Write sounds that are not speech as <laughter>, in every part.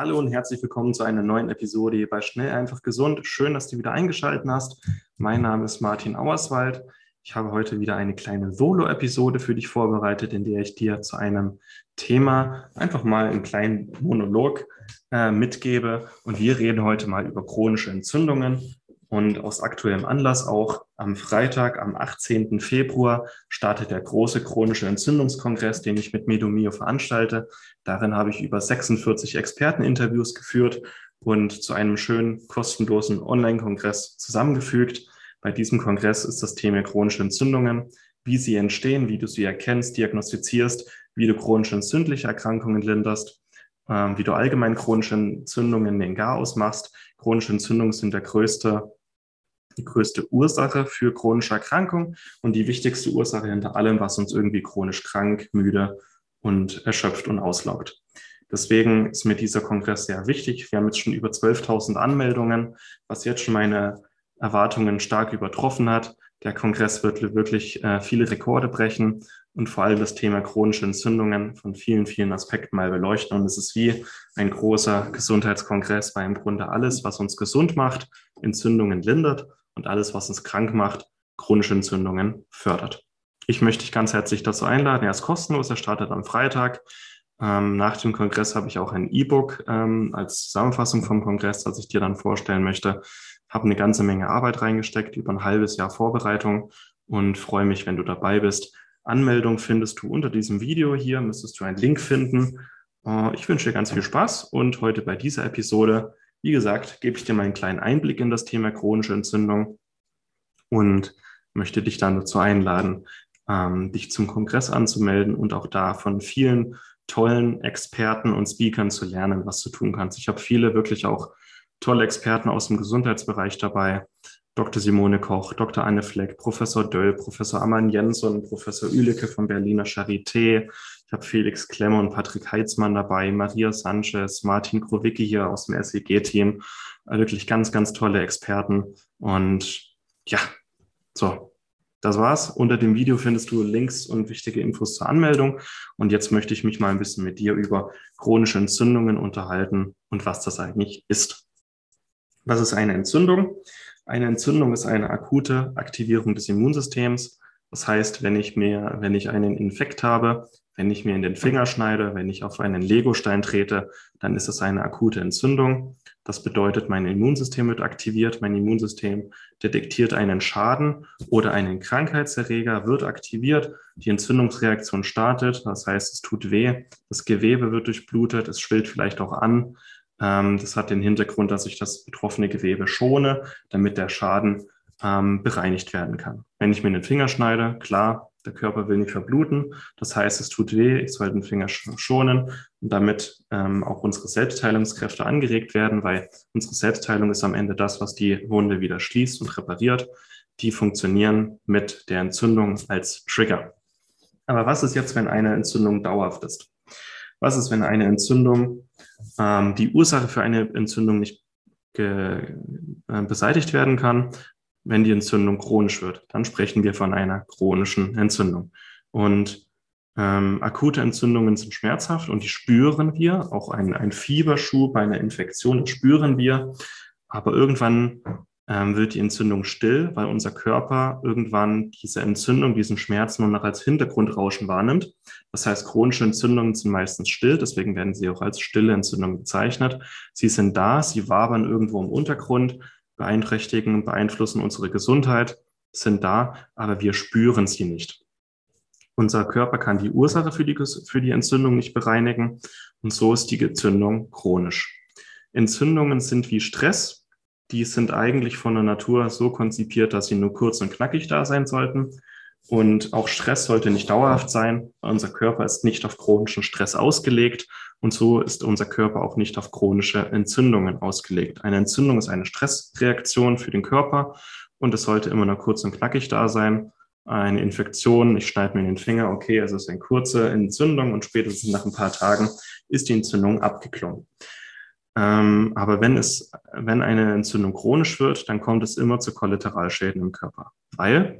Hallo und herzlich willkommen zu einer neuen Episode bei Schnell einfach gesund. Schön, dass du wieder eingeschaltet hast. Mein Name ist Martin Auerswald. Ich habe heute wieder eine kleine Solo-Episode für dich vorbereitet, in der ich dir zu einem Thema einfach mal einen kleinen Monolog äh, mitgebe. Und wir reden heute mal über chronische Entzündungen und aus aktuellem Anlass auch am Freitag, am 18. Februar, startet der große chronische Entzündungskongress, den ich mit Medomio veranstalte. Darin habe ich über 46 Experteninterviews geführt und zu einem schönen kostenlosen Online-Kongress zusammengefügt. Bei diesem Kongress ist das Thema chronische Entzündungen, wie sie entstehen, wie du sie erkennst, diagnostizierst, wie du chronische entzündliche Erkrankungen linderst, äh, wie du allgemein chronische Entzündungen in den Garaus machst. Chronische Entzündungen sind der größte die größte Ursache für chronische Erkrankung und die wichtigste Ursache hinter allem, was uns irgendwie chronisch krank, müde und erschöpft und auslaugt. Deswegen ist mir dieser Kongress sehr wichtig. Wir haben jetzt schon über 12.000 Anmeldungen, was jetzt schon meine Erwartungen stark übertroffen hat. Der Kongress wird wirklich äh, viele Rekorde brechen und vor allem das Thema chronische Entzündungen von vielen, vielen Aspekten mal beleuchten. Und es ist wie ein großer Gesundheitskongress, weil im Grunde alles, was uns gesund macht, Entzündungen lindert und alles, was uns krank macht, chronische Entzündungen fördert. Ich möchte dich ganz herzlich dazu einladen. Er ist kostenlos, er startet am Freitag. Ähm, nach dem Kongress habe ich auch ein E-Book ähm, als Zusammenfassung vom Kongress, das ich dir dann vorstellen möchte. Habe eine ganze Menge Arbeit reingesteckt, über ein halbes Jahr Vorbereitung und freue mich, wenn du dabei bist. Anmeldung findest du unter diesem Video hier, müsstest du einen Link finden. Äh, ich wünsche dir ganz viel Spaß und heute bei dieser Episode wie gesagt, gebe ich dir mal einen kleinen Einblick in das Thema chronische Entzündung und möchte dich dann dazu einladen, ähm, dich zum Kongress anzumelden und auch da von vielen tollen Experten und Speakern zu lernen, was du tun kannst. Ich habe viele wirklich auch tolle Experten aus dem Gesundheitsbereich dabei. Dr. Simone Koch, Dr. Anne Fleck, Professor Döll, Professor Amann Jensson, Professor Ülicke vom Berliner Charité, ich habe Felix Klemmer und Patrick Heitzmann dabei, Maria Sanchez, Martin Krowicki hier aus dem SEG-Team. Wirklich ganz, ganz tolle Experten. Und ja, so, das war's. Unter dem Video findest du Links und wichtige Infos zur Anmeldung. Und jetzt möchte ich mich mal ein bisschen mit dir über chronische Entzündungen unterhalten und was das eigentlich ist. Was ist eine Entzündung? Eine Entzündung ist eine akute Aktivierung des Immunsystems. Das heißt, wenn ich mir, wenn ich einen Infekt habe, wenn ich mir in den Finger schneide, wenn ich auf einen Legostein trete, dann ist es eine akute Entzündung. Das bedeutet, mein Immunsystem wird aktiviert, mein Immunsystem detektiert einen Schaden oder einen Krankheitserreger, wird aktiviert, die Entzündungsreaktion startet, das heißt, es tut weh, das Gewebe wird durchblutet, es schwillt vielleicht auch an. Ähm, das hat den Hintergrund, dass ich das betroffene Gewebe schone, damit der Schaden ähm, bereinigt werden kann. Wenn ich mir den Finger schneide, klar, der Körper will nicht verbluten. Das heißt, es tut weh, ich soll den Finger schonen und damit ähm, auch unsere Selbstheilungskräfte angeregt werden, weil unsere Selbstheilung ist am Ende das, was die Wunde wieder schließt und repariert. Die funktionieren mit der Entzündung als Trigger. Aber was ist jetzt, wenn eine Entzündung dauerhaft ist? Was ist, wenn eine Entzündung, ähm, die Ursache für eine Entzündung nicht äh, beseitigt werden kann, wenn die Entzündung chronisch wird, dann sprechen wir von einer chronischen Entzündung. Und ähm, akute Entzündungen sind schmerzhaft und die spüren wir. Auch ein, ein Fieberschub bei einer Infektion spüren wir. Aber irgendwann ähm, wird die Entzündung still, weil unser Körper irgendwann diese Entzündung, diesen Schmerz nur noch als Hintergrundrauschen wahrnimmt. Das heißt, chronische Entzündungen sind meistens still, deswegen werden sie auch als stille Entzündung bezeichnet. Sie sind da, sie wabern irgendwo im Untergrund, beeinträchtigen, beeinflussen unsere Gesundheit, sind da, aber wir spüren sie nicht. Unser Körper kann die Ursache für die, für die Entzündung nicht bereinigen und so ist die Entzündung chronisch. Entzündungen sind wie Stress. Die sind eigentlich von der Natur so konzipiert, dass sie nur kurz und knackig da sein sollten. Und auch Stress sollte nicht dauerhaft sein. Unser Körper ist nicht auf chronischen Stress ausgelegt. Und so ist unser Körper auch nicht auf chronische Entzündungen ausgelegt. Eine Entzündung ist eine Stressreaktion für den Körper und es sollte immer nur kurz und knackig da sein. Eine Infektion, ich schneide mir den Finger, okay, es ist eine kurze Entzündung und spätestens nach ein paar Tagen ist die Entzündung abgeklungen. Ähm, aber wenn es, wenn eine Entzündung chronisch wird, dann kommt es immer zu Kollateralschäden im Körper. Weil,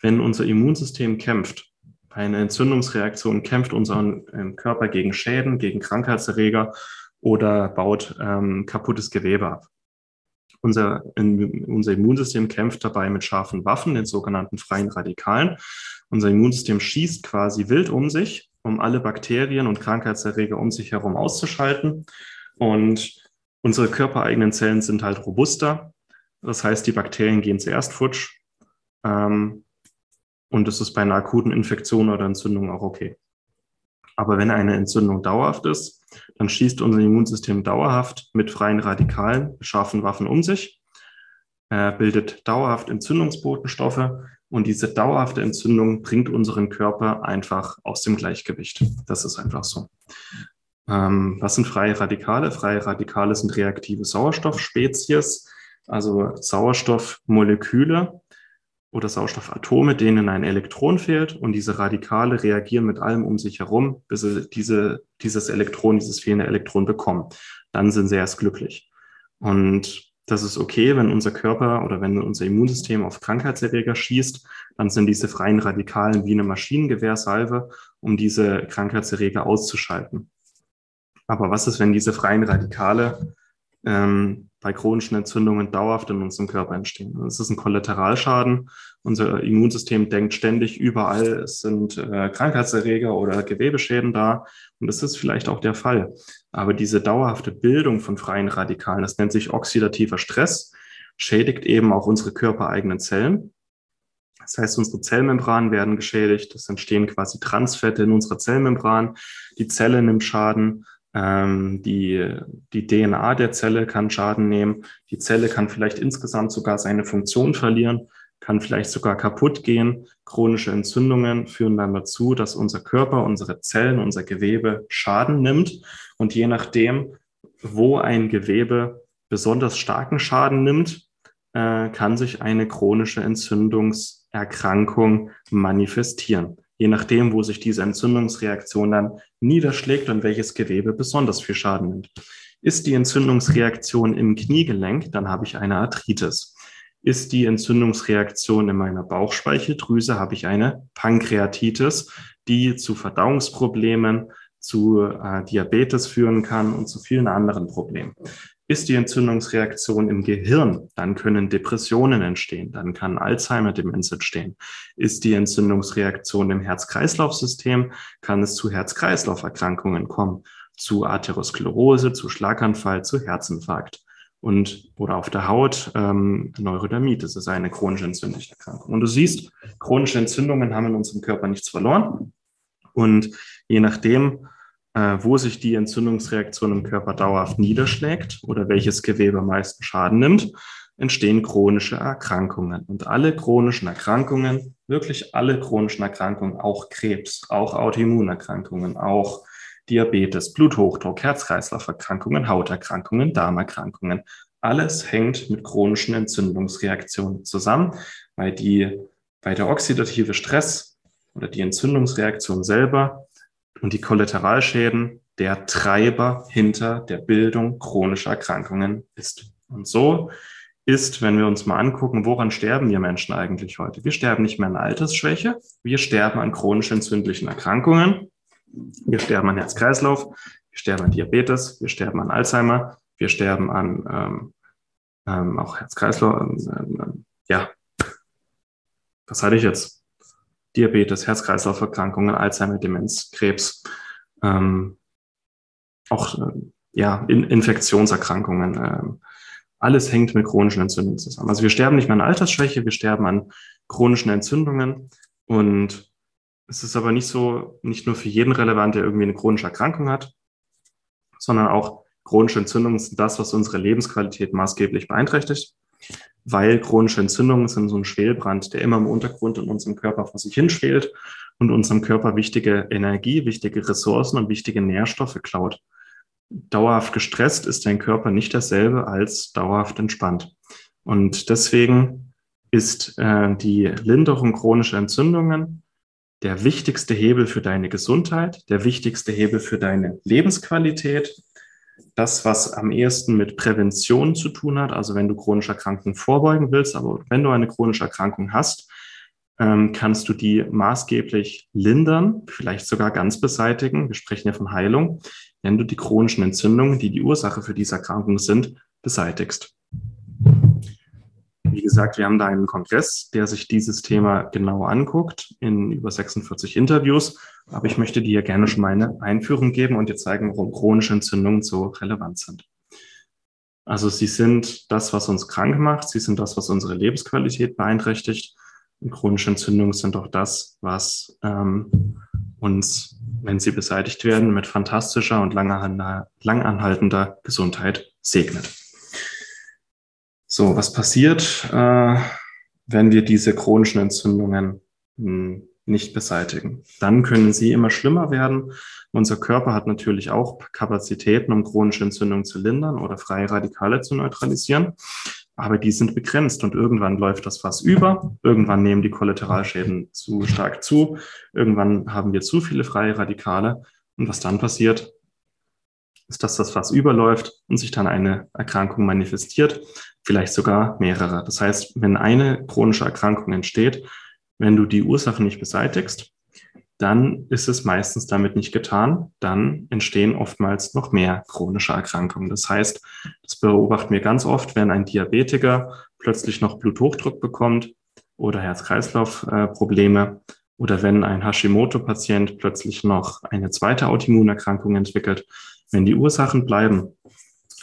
wenn unser Immunsystem kämpft, eine Entzündungsreaktion kämpft unser ähm, Körper gegen Schäden, gegen Krankheitserreger oder baut ähm, kaputtes Gewebe ab. Unser, in, unser Immunsystem kämpft dabei mit scharfen Waffen, den sogenannten freien Radikalen. Unser Immunsystem schießt quasi wild um sich, um alle Bakterien und Krankheitserreger um sich herum auszuschalten. Und unsere körpereigenen Zellen sind halt robuster. Das heißt, die Bakterien gehen zuerst futsch. Ähm, und das ist bei einer akuten Infektion oder Entzündung auch okay. Aber wenn eine Entzündung dauerhaft ist, dann schießt unser Immunsystem dauerhaft mit freien Radikalen, scharfen Waffen um sich, äh, bildet dauerhaft Entzündungsbotenstoffe und diese dauerhafte Entzündung bringt unseren Körper einfach aus dem Gleichgewicht. Das ist einfach so. Ähm, was sind freie Radikale? Freie Radikale sind reaktive Sauerstoffspezies, also Sauerstoffmoleküle oder Sauerstoffatome, denen ein Elektron fehlt und diese Radikale reagieren mit allem um sich herum, bis sie diese, dieses Elektron, dieses fehlende Elektron bekommen. Dann sind sie erst glücklich. Und das ist okay, wenn unser Körper oder wenn unser Immunsystem auf Krankheitserreger schießt, dann sind diese freien Radikalen wie eine Maschinengewehrsalve, um diese Krankheitserreger auszuschalten. Aber was ist, wenn diese freien Radikale ähm, bei chronischen Entzündungen dauerhaft in unserem Körper entstehen? Das ist ein Kollateralschaden. Unser Immunsystem denkt ständig überall, es sind äh, Krankheitserreger oder Gewebeschäden da. Und das ist vielleicht auch der Fall. Aber diese dauerhafte Bildung von freien Radikalen, das nennt sich oxidativer Stress, schädigt eben auch unsere körpereigenen Zellen. Das heißt, unsere Zellmembranen werden geschädigt. Es entstehen quasi Transfette in unserer Zellmembran. Die Zelle nimmt Schaden. Ähm, die, die DNA der Zelle kann Schaden nehmen. Die Zelle kann vielleicht insgesamt sogar seine Funktion verlieren, kann vielleicht sogar kaputt gehen. Chronische Entzündungen führen dann dazu, dass unser Körper, unsere Zellen, unser Gewebe Schaden nimmt. Und je nachdem, wo ein Gewebe besonders starken Schaden nimmt, äh, kann sich eine chronische Entzündungserkrankung manifestieren je nachdem, wo sich diese Entzündungsreaktion dann niederschlägt und welches Gewebe besonders viel Schaden nimmt. Ist die Entzündungsreaktion im Kniegelenk, dann habe ich eine Arthritis. Ist die Entzündungsreaktion in meiner Bauchspeicheldrüse, habe ich eine Pankreatitis, die zu Verdauungsproblemen, zu äh, Diabetes führen kann und zu vielen anderen Problemen. Ist die Entzündungsreaktion im Gehirn, dann können Depressionen entstehen, dann kann Alzheimer-Demenz entstehen. Ist die Entzündungsreaktion im Herz-Kreislauf-System, kann es zu Herz-Kreislauf-Erkrankungen kommen, zu Atherosklerose, zu Schlaganfall, zu Herzinfarkt und oder auf der Haut ähm, Neurodermitis ist eine chronische entzündliche Erkrankung. Und du siehst, chronische Entzündungen haben in unserem Körper nichts verloren. Und je nachdem, wo sich die Entzündungsreaktion im Körper dauerhaft niederschlägt oder welches Gewebe am meisten Schaden nimmt, entstehen chronische Erkrankungen. Und alle chronischen Erkrankungen, wirklich alle chronischen Erkrankungen, auch Krebs, auch Autoimmunerkrankungen, auch Diabetes, Bluthochdruck, Herz-Kreislauf-Erkrankungen, Hauterkrankungen, Darmerkrankungen, alles hängt mit chronischen Entzündungsreaktionen zusammen, weil die, weil der oxidative Stress oder die Entzündungsreaktion selber und die Kollateralschäden der Treiber hinter der Bildung chronischer Erkrankungen ist. Und so ist, wenn wir uns mal angucken, woran sterben wir Menschen eigentlich heute? Wir sterben nicht mehr an Altersschwäche, wir sterben an chronisch entzündlichen Erkrankungen, wir sterben an Herz-Kreislauf, wir sterben an Diabetes, wir sterben an Alzheimer, wir sterben an ähm, ähm, auch Herz-Kreislauf, ähm, ähm ja, was hatte ich jetzt? Diabetes, Herz-Kreislauf-Erkrankungen, Alzheimer, Demenz, Krebs, ähm, auch äh, ja, in Infektionserkrankungen. Äh, alles hängt mit chronischen Entzündungen zusammen. Also wir sterben nicht mehr an Altersschwäche, wir sterben an chronischen Entzündungen. Und es ist aber nicht so, nicht nur für jeden relevant, der irgendwie eine chronische Erkrankung hat, sondern auch chronische Entzündungen sind das, was unsere Lebensqualität maßgeblich beeinträchtigt. Weil chronische Entzündungen sind so ein Schwelbrand, der immer im Untergrund in unserem Körper vor sich hinschwelt und unserem Körper wichtige Energie, wichtige Ressourcen und wichtige Nährstoffe klaut. Dauerhaft gestresst ist dein Körper nicht dasselbe als dauerhaft entspannt. Und deswegen ist äh, die Linderung chronischer Entzündungen der wichtigste Hebel für deine Gesundheit, der wichtigste Hebel für deine Lebensqualität, das, was am ehesten mit Prävention zu tun hat, also wenn du chronische Erkrankungen vorbeugen willst, aber wenn du eine chronische Erkrankung hast, ähm, kannst du die maßgeblich lindern, vielleicht sogar ganz beseitigen. Wir sprechen ja von Heilung, wenn du die chronischen Entzündungen, die die Ursache für diese Erkrankung sind, beseitigst. Wie gesagt, wir haben da einen Kongress, der sich dieses Thema genau anguckt in über 46 Interviews. Aber ich möchte dir gerne schon meine Einführung geben und dir zeigen, warum chronische Entzündungen so relevant sind. Also sie sind das, was uns krank macht. Sie sind das, was unsere Lebensqualität beeinträchtigt. Und chronische Entzündungen sind auch das, was ähm, uns, wenn sie beseitigt werden, mit fantastischer und langanhaltender Gesundheit segnet. So, was passiert, äh, wenn wir diese chronischen Entzündungen hm, nicht beseitigen? Dann können sie immer schlimmer werden. Unser Körper hat natürlich auch Kapazitäten, um chronische Entzündungen zu lindern oder freie Radikale zu neutralisieren. Aber die sind begrenzt und irgendwann läuft das Fass über. Irgendwann nehmen die Kollateralschäden zu stark zu. Irgendwann haben wir zu viele freie Radikale. Und was dann passiert, ist, dass das Fass überläuft und sich dann eine Erkrankung manifestiert, vielleicht sogar mehrere. Das heißt, wenn eine chronische Erkrankung entsteht, wenn du die Ursache nicht beseitigst, dann ist es meistens damit nicht getan. Dann entstehen oftmals noch mehr chronische Erkrankungen. Das heißt, das beobachten wir ganz oft, wenn ein Diabetiker plötzlich noch Bluthochdruck bekommt oder Herz-Kreislauf-Probleme oder wenn ein Hashimoto-Patient plötzlich noch eine zweite Autoimmunerkrankung entwickelt, wenn die Ursachen bleiben,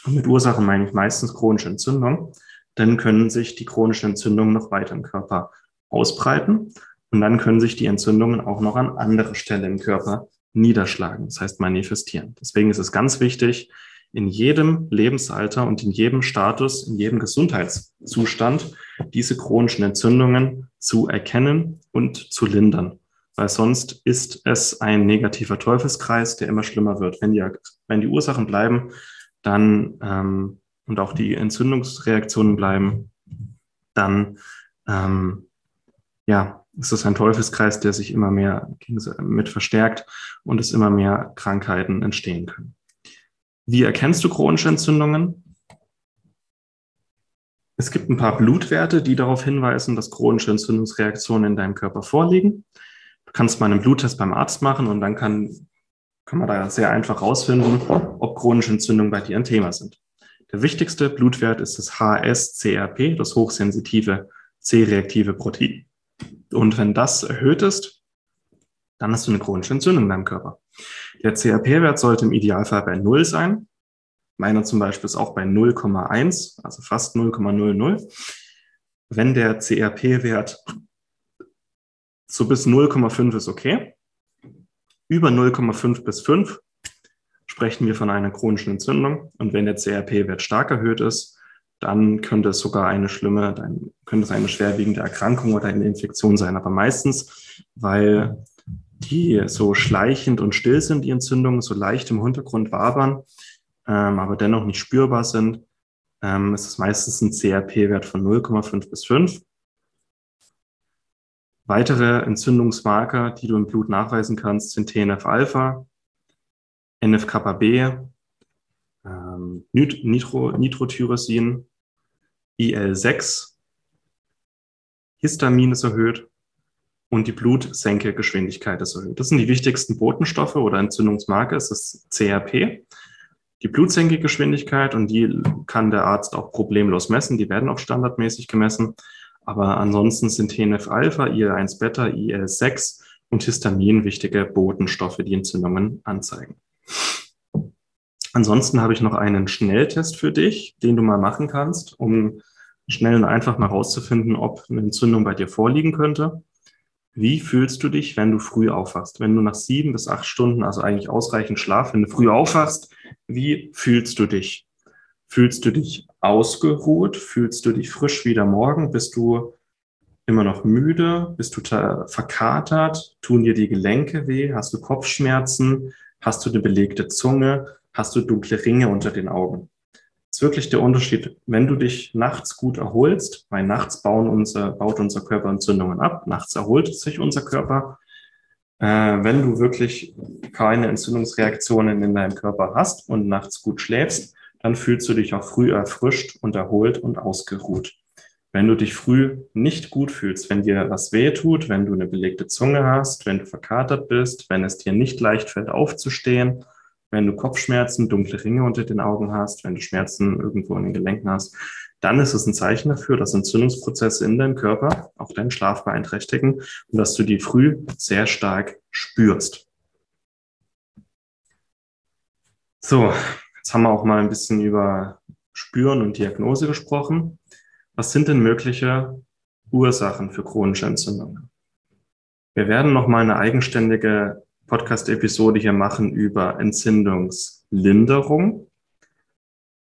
und mit Ursachen meine ich meistens chronische Entzündung, dann können sich die chronischen Entzündungen noch weiter im Körper ausbreiten und dann können sich die Entzündungen auch noch an andere Stellen im Körper niederschlagen, das heißt manifestieren. Deswegen ist es ganz wichtig, in jedem Lebensalter und in jedem Status, in jedem Gesundheitszustand diese chronischen Entzündungen zu erkennen und zu lindern weil sonst ist es ein negativer Teufelskreis, der immer schlimmer wird. Wenn die, wenn die Ursachen bleiben, dann ähm, und auch die Entzündungsreaktionen bleiben, dann ähm, ja, ist es ein Teufelskreis, der sich immer mehr mit verstärkt und es immer mehr Krankheiten entstehen können. Wie erkennst du chronische Entzündungen? Es gibt ein paar Blutwerte, die darauf hinweisen, dass chronische Entzündungsreaktionen in deinem Körper vorliegen kannst mal einen Bluttest beim Arzt machen und dann kann, kann man da sehr einfach rausfinden, ob chronische Entzündungen bei dir ein Thema sind. Der wichtigste Blutwert ist das HSCRP, das hochsensitive C-reaktive Protein. Und wenn das erhöht ist, dann hast du eine chronische Entzündung in deinem Körper. Der CRP-Wert sollte im Idealfall bei 0 sein. Meiner zum Beispiel ist auch bei 0,1, also fast 0,00. Wenn der CRP-Wert so bis 0,5 ist okay. Über 0,5 bis 5 sprechen wir von einer chronischen Entzündung. Und wenn der CRP-Wert stark erhöht ist, dann könnte es sogar eine schlimme, dann könnte es eine schwerwiegende Erkrankung oder eine Infektion sein. Aber meistens, weil die so schleichend und still sind, die Entzündungen, so leicht im Hintergrund wabern, ähm, aber dennoch nicht spürbar sind, ähm, ist es meistens ein CRP-Wert von 0,5 bis 5. Weitere Entzündungsmarker, die du im Blut nachweisen kannst, sind TNF-Alpha, NF-kappa-B, ähm, Nitro, Nitrotyrosin, IL-6, Histamin ist erhöht und die Blutsenkegeschwindigkeit ist erhöht. Das sind die wichtigsten Botenstoffe oder Entzündungsmarker, es ist CRP. Die Blutsenkegeschwindigkeit und die kann der Arzt auch problemlos messen, die werden auch standardmäßig gemessen. Aber ansonsten sind TNF-Alpha, IL-1-Beta, IL-6 und Histamin wichtige Botenstoffe, die Entzündungen anzeigen. Ansonsten habe ich noch einen Schnelltest für dich, den du mal machen kannst, um schnell und einfach mal rauszufinden, ob eine Entzündung bei dir vorliegen könnte. Wie fühlst du dich, wenn du früh aufwachst? Wenn du nach sieben bis acht Stunden, also eigentlich ausreichend Schlaf, wenn du früh aufwachst, wie fühlst du dich? Fühlst du dich ausgeruht? Fühlst du dich frisch wie der Morgen? Bist du immer noch müde? Bist du verkatert? Tun dir die Gelenke weh? Hast du Kopfschmerzen? Hast du eine belegte Zunge? Hast du dunkle Ringe unter den Augen? Das ist wirklich der Unterschied, wenn du dich nachts gut erholst, weil nachts bauen unser, baut unser Körper Entzündungen ab, nachts erholt sich unser Körper. Äh, wenn du wirklich keine Entzündungsreaktionen in deinem Körper hast und nachts gut schläfst, dann fühlst du dich auch früh erfrischt und erholt und ausgeruht. Wenn du dich früh nicht gut fühlst, wenn dir was weh tut, wenn du eine belegte Zunge hast, wenn du verkatert bist, wenn es dir nicht leicht fällt aufzustehen, wenn du Kopfschmerzen, dunkle Ringe unter den Augen hast, wenn du Schmerzen irgendwo in den Gelenken hast, dann ist es ein Zeichen dafür, dass Entzündungsprozesse in deinem Körper auch deinen Schlaf beeinträchtigen und dass du die früh sehr stark spürst. So, jetzt haben wir auch mal ein bisschen über Spüren und Diagnose gesprochen. Was sind denn mögliche Ursachen für chronische Entzündungen? Wir werden nochmal eine eigenständige Podcast-Episode hier machen über Entzündungslinderung.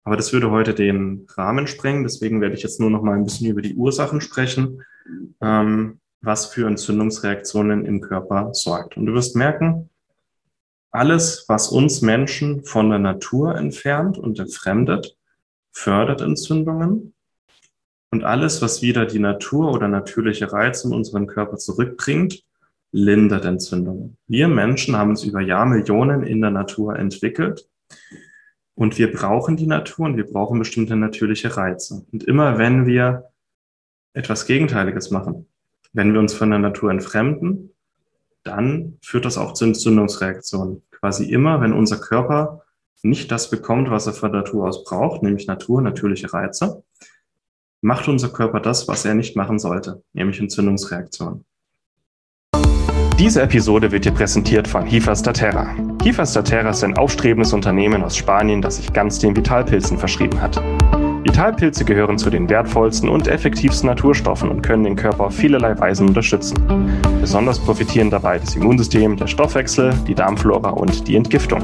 Aber das würde heute den Rahmen sprengen. Deswegen werde ich jetzt nur noch mal ein bisschen über die Ursachen sprechen, ähm, was für Entzündungsreaktionen im Körper sorgt. Und du wirst merken, alles, was uns Menschen von der Natur entfernt und entfremdet, fördert Entzündungen. Und alles, was wieder die Natur oder natürliche Reize in unseren Körper zurückbringt, lindert Entzündungen. Wir Menschen haben uns über Jahrmillionen in der Natur entwickelt und wir brauchen die Natur und wir brauchen bestimmte natürliche Reize. Und immer wenn wir etwas Gegenteiliges machen, wenn wir uns von der Natur entfremden, dann führt das auch zu Entzündungsreaktionen. Quasi immer, wenn unser Körper nicht das bekommt, was er von Natur aus braucht, nämlich Natur, natürliche Reize, macht unser Körper das, was er nicht machen sollte, nämlich Entzündungsreaktionen. Diese Episode wird dir präsentiert von Hifas da Terra. Hifas da Terra ist ein aufstrebendes Unternehmen aus Spanien, das sich ganz den Vitalpilzen verschrieben hat. Vitalpilze gehören zu den wertvollsten und effektivsten Naturstoffen und können den Körper auf vielerlei Weisen unterstützen. Besonders profitieren dabei das Immunsystem, der Stoffwechsel, die Darmflora und die Entgiftung.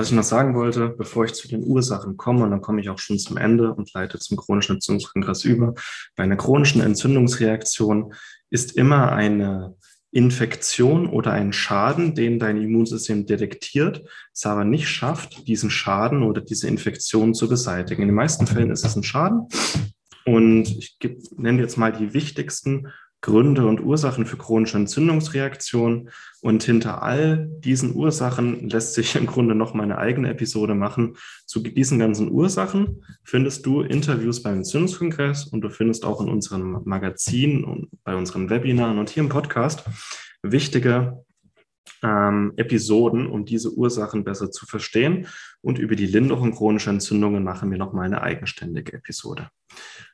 Was ich noch sagen wollte, bevor ich zu den Ursachen komme, und dann komme ich auch schon zum Ende und leite zum chronischen Entzündungskongress über. Bei einer chronischen Entzündungsreaktion ist immer eine Infektion oder ein Schaden, den dein Immunsystem detektiert, es aber nicht schafft, diesen Schaden oder diese Infektion zu beseitigen. In den meisten Fällen ist es ein Schaden. Und ich nenne jetzt mal die wichtigsten Gründe und Ursachen für chronische Entzündungsreaktionen. Und hinter all diesen Ursachen lässt sich im Grunde noch mal eine eigene Episode machen. Zu diesen ganzen Ursachen findest du Interviews beim Entzündungskongress und du findest auch in unserem Magazin und bei unseren Webinaren und hier im Podcast wichtige ähm, Episoden, um diese Ursachen besser zu verstehen. Und über die Linderung chronischer Entzündungen machen wir noch mal eine eigenständige Episode.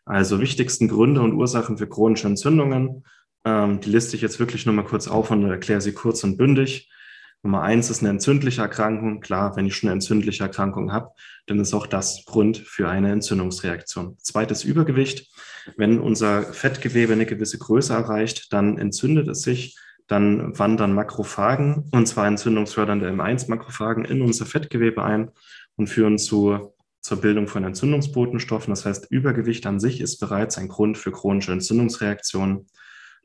Also wichtigsten Gründe und Ursachen für chronische Entzündungen. Ähm, die liste ich jetzt wirklich nur mal kurz auf und erkläre sie kurz und bündig. Nummer eins ist eine entzündliche Erkrankung. Klar, wenn ich schon eine entzündliche Erkrankung habe, dann ist auch das Grund für eine Entzündungsreaktion. Zweites Übergewicht. Wenn unser Fettgewebe eine gewisse Größe erreicht, dann entzündet es sich. Dann wandern Makrophagen, und zwar entzündungsfördernde M1-Makrophagen, in unser Fettgewebe ein und führen zu zur Bildung von Entzündungsbotenstoffen. Das heißt, Übergewicht an sich ist bereits ein Grund für chronische Entzündungsreaktionen.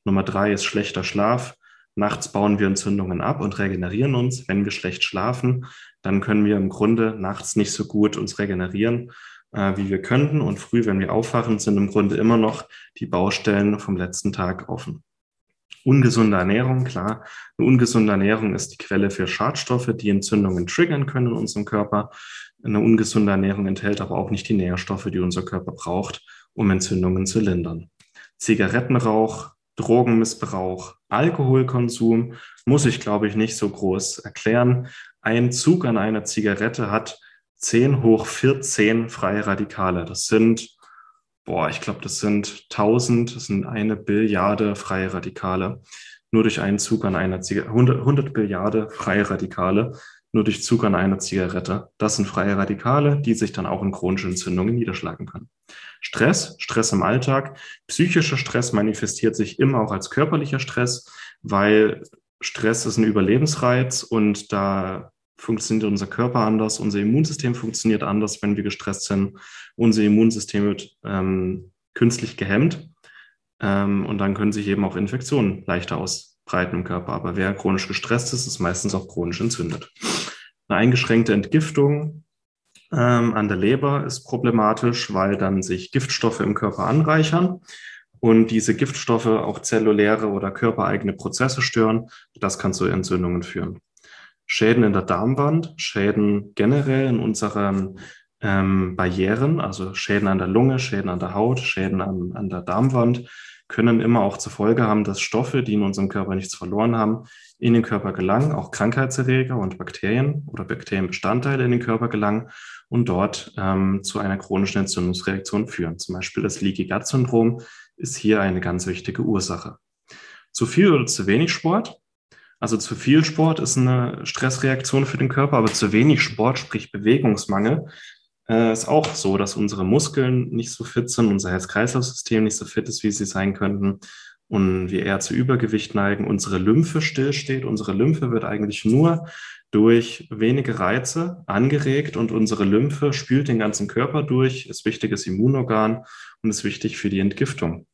Nummer drei ist schlechter Schlaf. Nachts bauen wir Entzündungen ab und regenerieren uns. Wenn wir schlecht schlafen, dann können wir im Grunde nachts nicht so gut uns regenerieren, äh, wie wir könnten. Und früh, wenn wir aufwachen, sind im Grunde immer noch die Baustellen vom letzten Tag offen. Ungesunde Ernährung, klar. Eine ungesunde Ernährung ist die Quelle für Schadstoffe, die Entzündungen triggern können in unserem Körper. Eine ungesunde Ernährung enthält aber auch nicht die Nährstoffe, die unser Körper braucht, um Entzündungen zu lindern. Zigarettenrauch, Drogenmissbrauch, Alkoholkonsum muss ich, glaube ich, nicht so groß erklären. Ein Zug an einer Zigarette hat 10 hoch 14 freie Radikale. Das sind boah, ich glaube, das sind 1000, das sind eine Billiarde freie Radikale. Nur durch einen Zug an einer Zigarette, 100, 100 Billiarde freie Radikale, nur durch Zug an einer Zigarette. Das sind freie Radikale, die sich dann auch in chronische Entzündungen niederschlagen können. Stress, Stress im Alltag. Psychischer Stress manifestiert sich immer auch als körperlicher Stress, weil Stress ist ein Überlebensreiz und da funktioniert unser Körper anders, unser Immunsystem funktioniert anders, wenn wir gestresst sind. Unser Immunsystem wird ähm, künstlich gehemmt ähm, und dann können sich eben auch Infektionen leichter ausbreiten im Körper. Aber wer chronisch gestresst ist, ist meistens auch chronisch entzündet. Eine eingeschränkte Entgiftung ähm, an der Leber ist problematisch, weil dann sich Giftstoffe im Körper anreichern und diese Giftstoffe auch zelluläre oder körpereigene Prozesse stören. Das kann zu Entzündungen führen. Schäden in der Darmwand, Schäden generell in unseren ähm, Barrieren, also Schäden an der Lunge, Schäden an der Haut, Schäden an, an der Darmwand, können immer auch zur Folge haben, dass Stoffe, die in unserem Körper nichts verloren haben, in den Körper gelangen, auch Krankheitserreger und Bakterien oder Bakterienbestandteile in den Körper gelangen und dort ähm, zu einer chronischen Entzündungsreaktion führen. Zum Beispiel das Leaky Gut Syndrom ist hier eine ganz wichtige Ursache. Zu viel oder zu wenig Sport also zu viel Sport ist eine Stressreaktion für den Körper, aber zu wenig Sport, sprich Bewegungsmangel, äh, ist auch so, dass unsere Muskeln nicht so fit sind, unser Herz-Kreislauf-System nicht so fit ist, wie sie sein könnten und wir eher zu Übergewicht neigen, unsere Lymphe stillsteht. Unsere Lymphe wird eigentlich nur durch wenige Reize angeregt und unsere Lymphe spült den ganzen Körper durch, ist wichtiges Immunorgan und ist wichtig für die Entgiftung.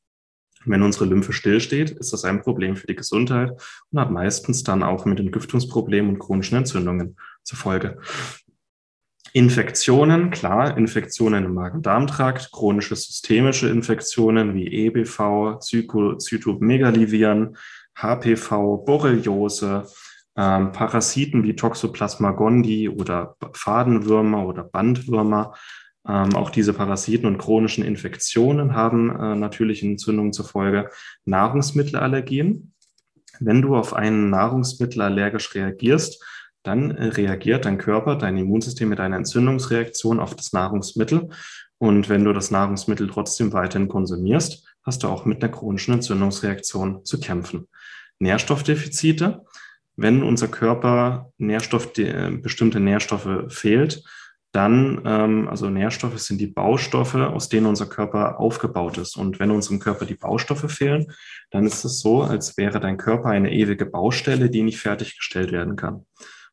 Wenn unsere Lymphe stillsteht, ist das ein Problem für die Gesundheit und hat meistens dann auch mit Entgiftungsproblemen und chronischen Entzündungen zur Folge. Infektionen, klar, Infektionen im Magen-Darm-Trakt, chronische systemische Infektionen wie EBV, Zytomegaliviren, HPV, Borreliose, ähm, Parasiten wie Toxoplasma gondii oder Fadenwürmer oder Bandwürmer, ähm, auch diese Parasiten und chronischen Infektionen haben äh, natürlich Entzündungen zur Folge. Nahrungsmittelallergien. Wenn du auf ein Nahrungsmittel allergisch reagierst, dann äh, reagiert dein Körper, dein Immunsystem mit einer Entzündungsreaktion auf das Nahrungsmittel. Und wenn du das Nahrungsmittel trotzdem weiterhin konsumierst, hast du auch mit einer chronischen Entzündungsreaktion zu kämpfen. Nährstoffdefizite. Wenn unser Körper Nährstoff, äh, bestimmte Nährstoffe fehlt, dann, ähm, also Nährstoffe sind die Baustoffe, aus denen unser Körper aufgebaut ist. Und wenn unserem Körper die Baustoffe fehlen, dann ist es so, als wäre dein Körper eine ewige Baustelle, die nicht fertiggestellt werden kann.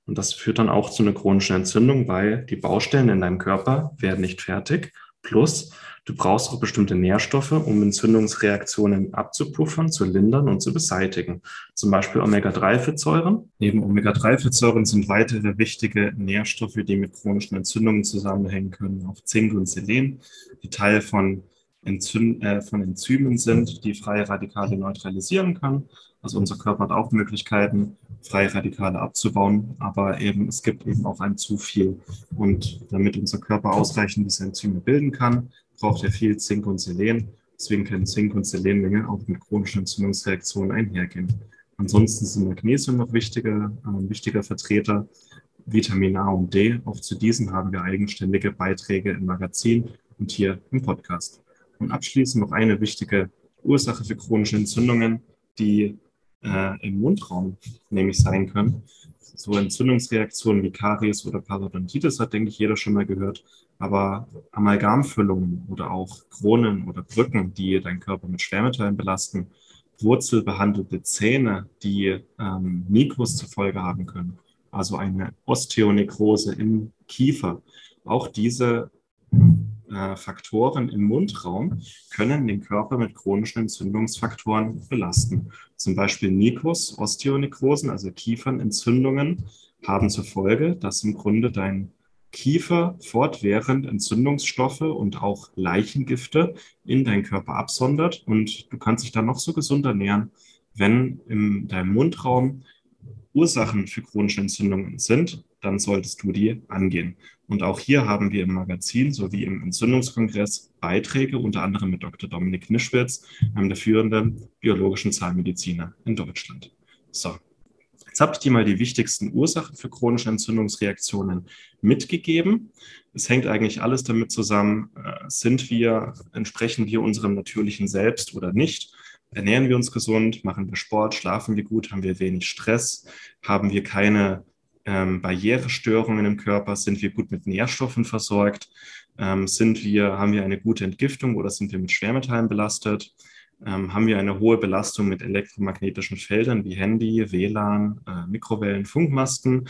Und das führt dann auch zu einer chronischen Entzündung, weil die Baustellen in deinem Körper werden nicht fertig. Plus, Du brauchst auch bestimmte Nährstoffe, um Entzündungsreaktionen abzupuffern, zu lindern und zu beseitigen. Zum Beispiel Omega-3-Fettsäuren. Neben Omega-3-Fettsäuren sind weitere wichtige Nährstoffe, die mit chronischen Entzündungen zusammenhängen können, auch Zink und Selen, die Teil von, Enzym äh, von Enzymen sind, die freie Radikale neutralisieren können. Also unser Körper hat auch Möglichkeiten, freie Radikale abzubauen, aber eben es gibt eben auch ein zu viel. Und damit unser Körper ausreichend diese Enzyme bilden kann, braucht er viel Zink und Selen. Deswegen können Zink- und Selenmenge auch mit chronischen Entzündungsreaktionen einhergehen. Ansonsten sind Magnesium noch wichtiger, äh, wichtiger Vertreter, Vitamin A und D. Auch zu diesen haben wir eigenständige Beiträge im Magazin und hier im Podcast. Und abschließend noch eine wichtige Ursache für chronische Entzündungen, die äh, im Mundraum nämlich sein können. So Entzündungsreaktionen wie Karies oder Parodontitis hat, denke ich, jeder schon mal gehört. Aber Amalgamfüllungen oder auch Kronen oder Brücken, die deinen Körper mit Schwermetallen belasten, wurzelbehandelte Zähne, die ähm, Mikros zur Folge haben können, also eine Osteonekrose im Kiefer. Auch diese äh, Faktoren im Mundraum können den Körper mit chronischen Entzündungsfaktoren belasten. Zum Beispiel Nikos, Osteonekrosen, also Kiefernentzündungen, haben zur Folge, dass im Grunde dein Kiefer fortwährend Entzündungsstoffe und auch Leichengifte in deinen Körper absondert und du kannst dich dann noch so gesund ernähren, wenn in deinem Mundraum Ursachen für chronische Entzündungen sind, dann solltest du die angehen. Und auch hier haben wir im Magazin sowie im Entzündungskongress Beiträge, unter anderem mit Dr. Dominik Nischwitz, einem der führenden biologischen Zahnmediziner in Deutschland. So, Jetzt habe ich dir mal die wichtigsten Ursachen für chronische Entzündungsreaktionen mitgegeben. Es hängt eigentlich alles damit zusammen, äh, sind wir, entsprechen wir unserem natürlichen Selbst oder nicht? Ernähren wir uns gesund? Machen wir Sport? Schlafen wir gut? Haben wir wenig Stress? Haben wir keine ähm, Barrierestörungen im Körper? Sind wir gut mit Nährstoffen versorgt? Ähm, sind wir, haben wir eine gute Entgiftung oder sind wir mit Schwermetallen belastet? ähm, haben wir eine hohe Belastung mit elektromagnetischen Feldern wie Handy, WLAN, äh, Mikrowellen, Funkmasten.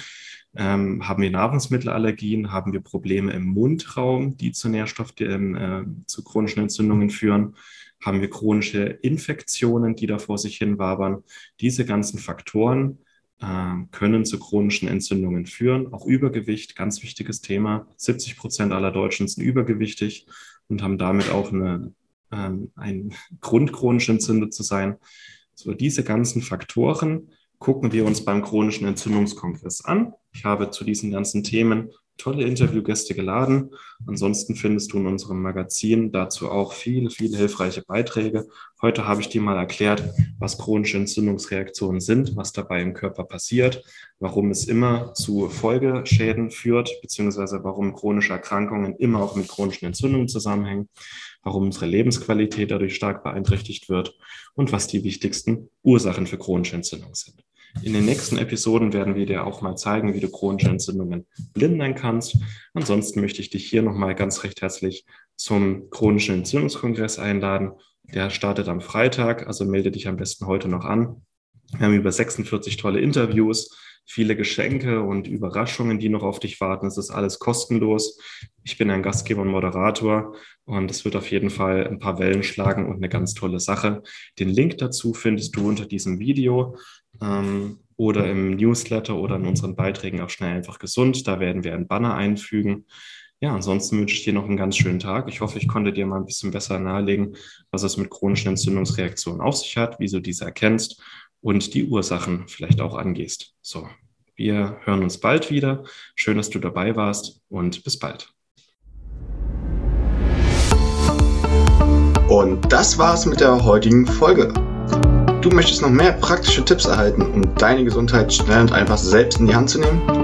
Ähm, haben wir Nahrungsmittelallergien, haben wir Probleme im Mundraum, die zu Nährstoff, äh, zu chronischen Entzündungen führen, haben wir chronische Infektionen, die da vor sich hin wabern. Diese ganzen Faktoren können zu chronischen Entzündungen führen. Auch Übergewicht, ganz wichtiges Thema. 70 Prozent aller Deutschen sind übergewichtig und haben damit auch eine ähm, ein <laughs> Grund chronisch entzündet zu sein. So diese ganzen Faktoren gucken wir uns beim chronischen Entzündungskongress an. Ich habe zu diesen ganzen Themen tolle Interviewgäste geladen. Ansonsten findest du in unserem Magazin dazu auch viele, viele hilfreiche Beiträge. Heute habe ich dir mal erklärt, was chronische Entzündungsreaktionen sind, was dabei im Körper passiert, warum es immer zu Folgeschäden führt, beziehungsweise warum chronische Erkrankungen immer auch mit chronischen Entzündungen zusammenhängen, warum unsere Lebensqualität dadurch stark beeinträchtigt wird und was die wichtigsten Ursachen für chronische Entzündungen sind. In den nächsten Episoden werden wir dir auch mal zeigen, wie du chronische Entzündungen lindern kannst. Ansonsten möchte ich dich hier nochmal ganz recht herzlich zum chronischen Entzündungskongress einladen. Der startet am Freitag, also melde dich am besten heute noch an. Wir haben über 46 tolle Interviews, viele Geschenke und Überraschungen, die noch auf dich warten. Es ist alles kostenlos. Ich bin ein Gastgeber und Moderator und es wird auf jeden Fall ein paar Wellen schlagen und eine ganz tolle Sache. Den Link dazu findest du unter diesem Video ähm, oder im Newsletter oder in unseren Beiträgen auf Schnell einfach gesund. Da werden wir ein Banner einfügen. Ja, ansonsten wünsche ich dir noch einen ganz schönen Tag. Ich hoffe, ich konnte dir mal ein bisschen besser nahelegen, was es mit chronischen Entzündungsreaktionen auf sich hat, wieso diese erkennst und die Ursachen vielleicht auch angehst. So, wir hören uns bald wieder. Schön, dass du dabei warst und bis bald. Und das war's mit der heutigen Folge. Du möchtest noch mehr praktische Tipps erhalten, um deine Gesundheit schnell und einfach selbst in die Hand zu nehmen?